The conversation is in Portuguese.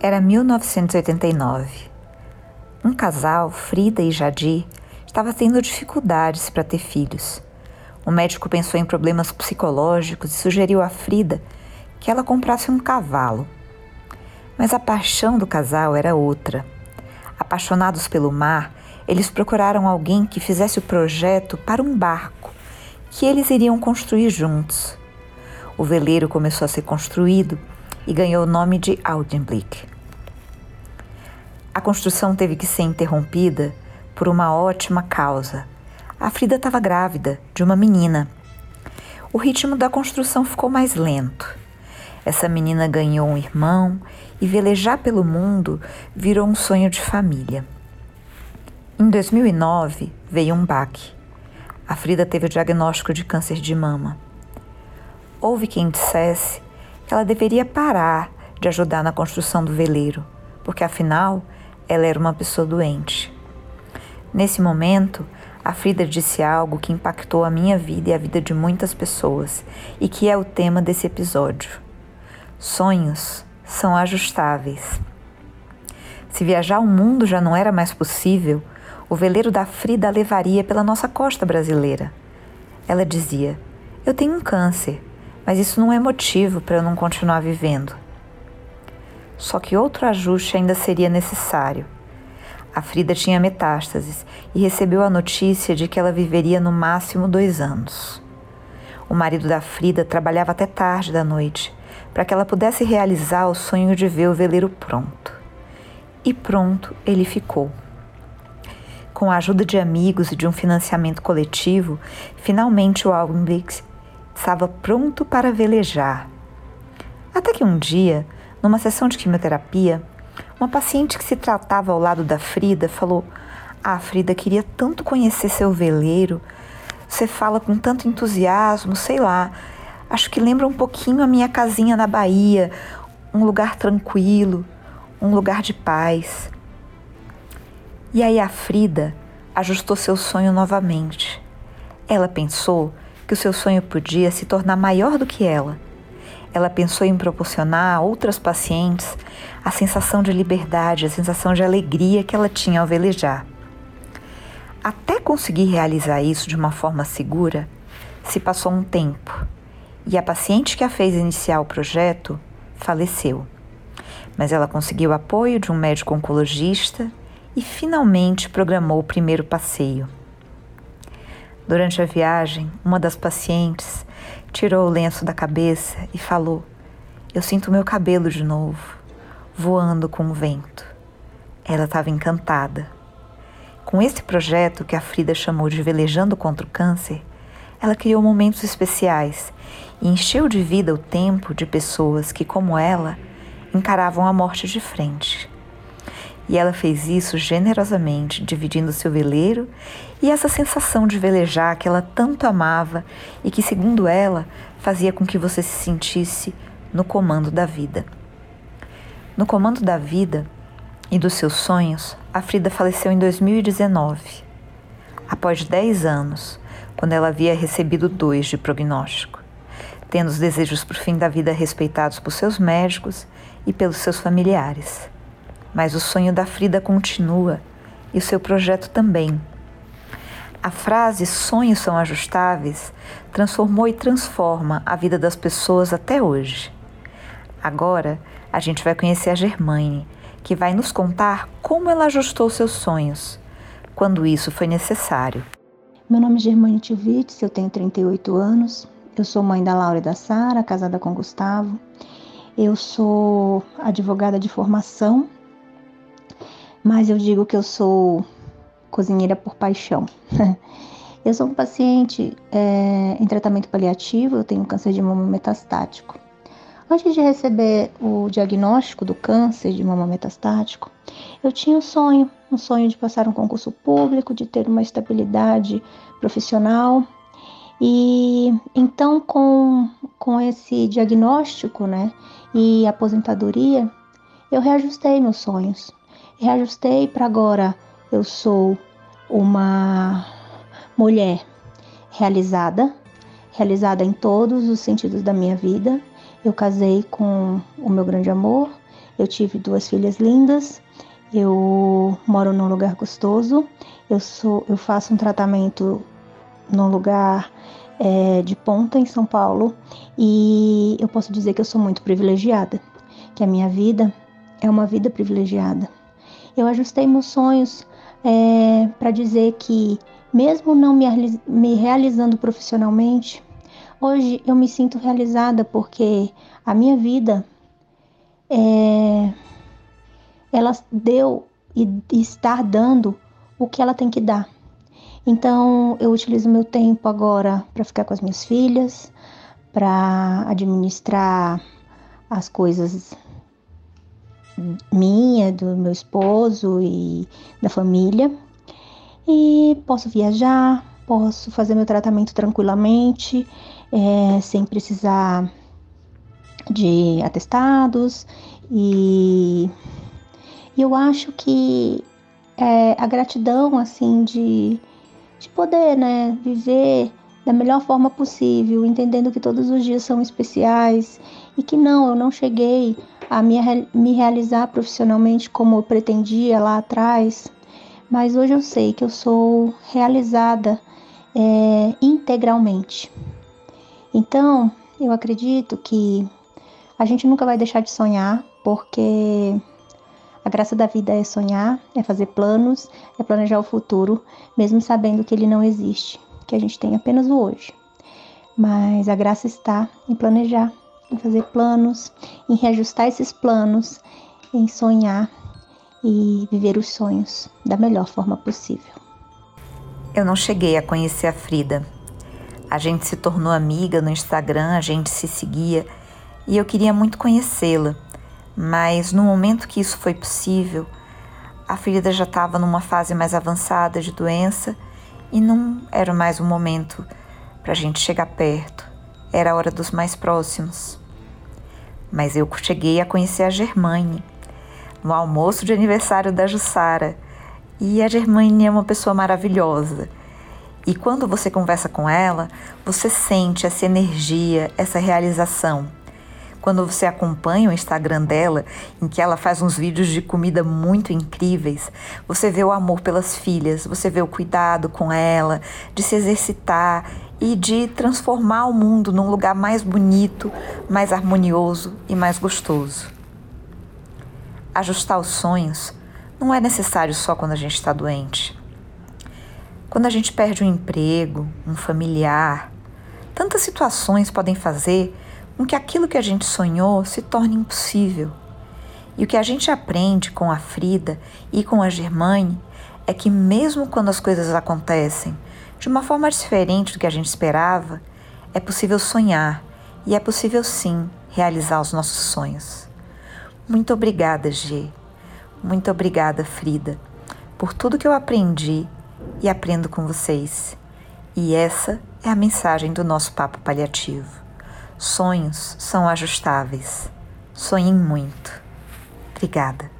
Era 1989. Um casal, Frida e Jadir, estava tendo dificuldades para ter filhos. O médico pensou em problemas psicológicos e sugeriu a Frida que ela comprasse um cavalo. Mas a paixão do casal era outra. Apaixonados pelo mar, eles procuraram alguém que fizesse o projeto para um barco que eles iriam construir juntos. O veleiro começou a ser construído e ganhou o nome de Audenblick. A construção teve que ser interrompida por uma ótima causa. A Frida estava grávida de uma menina. O ritmo da construção ficou mais lento. Essa menina ganhou um irmão e velejar pelo mundo virou um sonho de família. Em 2009 veio um baque. A Frida teve o diagnóstico de câncer de mama. Houve quem dissesse que ela deveria parar de ajudar na construção do veleiro, porque afinal ela era uma pessoa doente. Nesse momento, a Frida disse algo que impactou a minha vida e a vida de muitas pessoas e que é o tema desse episódio. Sonhos são ajustáveis. Se viajar o mundo já não era mais possível, o veleiro da Frida a levaria pela nossa costa brasileira. Ela dizia: Eu tenho um câncer, mas isso não é motivo para eu não continuar vivendo. Só que outro ajuste ainda seria necessário. A Frida tinha metástases e recebeu a notícia de que ela viveria no máximo dois anos. O marido da Frida trabalhava até tarde da noite para que ela pudesse realizar o sonho de ver o veleiro pronto. E pronto ele ficou. Com a ajuda de amigos e de um financiamento coletivo, finalmente o Augenblick estava pronto para velejar. Até que um dia, numa sessão de quimioterapia, uma paciente que se tratava ao lado da Frida falou: Ah, Frida, queria tanto conhecer seu veleiro. Você fala com tanto entusiasmo, sei lá. Acho que lembra um pouquinho a minha casinha na Bahia, um lugar tranquilo, um lugar de paz. E aí a Frida ajustou seu sonho novamente. Ela pensou que o seu sonho podia se tornar maior do que ela ela pensou em proporcionar a outras pacientes a sensação de liberdade, a sensação de alegria que ela tinha ao velejar. Até conseguir realizar isso de uma forma segura, se passou um tempo e a paciente que a fez iniciar o projeto faleceu. Mas ela conseguiu apoio de um médico oncologista e finalmente programou o primeiro passeio. Durante a viagem, uma das pacientes tirou o lenço da cabeça e falou: Eu sinto meu cabelo de novo, voando com o vento. Ela estava encantada. Com esse projeto que a Frida chamou de Velejando contra o Câncer, ela criou momentos especiais e encheu de vida o tempo de pessoas que, como ela, encaravam a morte de frente. E ela fez isso generosamente, dividindo seu veleiro e essa sensação de velejar que ela tanto amava e que, segundo ela, fazia com que você se sentisse no comando da vida. No comando da vida e dos seus sonhos, a Frida faleceu em 2019, após 10 anos, quando ela havia recebido dois de prognóstico, tendo os desejos por fim da vida respeitados por seus médicos e pelos seus familiares. Mas o sonho da Frida continua e o seu projeto também. A frase sonhos são ajustáveis transformou e transforma a vida das pessoas até hoje. Agora, a gente vai conhecer a Germaine, que vai nos contar como ela ajustou seus sonhos, quando isso foi necessário. Meu nome é Germaine Tilvitz, eu tenho 38 anos, eu sou mãe da Laura e da Sara, casada com Gustavo. Eu sou advogada de formação mas eu digo que eu sou cozinheira por paixão. eu sou um paciente é, em tratamento paliativo, eu tenho câncer de mama metastático. Antes de receber o diagnóstico do câncer de mama metastático, eu tinha um sonho, um sonho de passar um concurso público, de ter uma estabilidade profissional. E então, com, com esse diagnóstico, né, e aposentadoria, eu reajustei meus sonhos reajustei para agora. Eu sou uma mulher realizada, realizada em todos os sentidos da minha vida. Eu casei com o meu grande amor, eu tive duas filhas lindas, eu moro num lugar gostoso, eu sou, eu faço um tratamento num lugar é, de ponta em São Paulo. E eu posso dizer que eu sou muito privilegiada, que a minha vida é uma vida privilegiada. Eu ajustei meus sonhos é, para dizer que, mesmo não me, me realizando profissionalmente, hoje eu me sinto realizada porque a minha vida é, ela deu e está dando o que ela tem que dar. Então, eu utilizo meu tempo agora para ficar com as minhas filhas, para administrar as coisas minha, do meu esposo e da família. E posso viajar, posso fazer meu tratamento tranquilamente, é, sem precisar de atestados. E, eu acho que é, a gratidão, assim, de de poder, né, viver da melhor forma possível, entendendo que todos os dias são especiais e que não, eu não cheguei a me, me realizar profissionalmente como eu pretendia lá atrás, mas hoje eu sei que eu sou realizada é, integralmente. Então, eu acredito que a gente nunca vai deixar de sonhar, porque a graça da vida é sonhar, é fazer planos, é planejar o futuro, mesmo sabendo que ele não existe, que a gente tem apenas o hoje. Mas a graça está em planejar, em fazer planos, em reajustar esses planos, em sonhar e viver os sonhos da melhor forma possível. Eu não cheguei a conhecer a Frida. A gente se tornou amiga no Instagram, a gente se seguia e eu queria muito conhecê-la mas no momento que isso foi possível, a ferida já estava numa fase mais avançada de doença e não era mais o momento para a gente chegar perto, era a hora dos mais próximos. Mas eu cheguei a conhecer a Germaine no almoço de aniversário da Jussara e a Germaine é uma pessoa maravilhosa. E quando você conversa com ela, você sente essa energia, essa realização quando você acompanha o Instagram dela, em que ela faz uns vídeos de comida muito incríveis, você vê o amor pelas filhas, você vê o cuidado com ela, de se exercitar e de transformar o mundo num lugar mais bonito, mais harmonioso e mais gostoso. Ajustar os sonhos não é necessário só quando a gente está doente. Quando a gente perde um emprego, um familiar, tantas situações podem fazer com que aquilo que a gente sonhou se torne impossível. E o que a gente aprende com a Frida e com a Germane é que, mesmo quando as coisas acontecem de uma forma diferente do que a gente esperava, é possível sonhar e é possível sim realizar os nossos sonhos. Muito obrigada, G. Muito obrigada, Frida, por tudo que eu aprendi e aprendo com vocês. E essa é a mensagem do nosso papo paliativo. Sonhos são ajustáveis. Sonhem muito. Obrigada.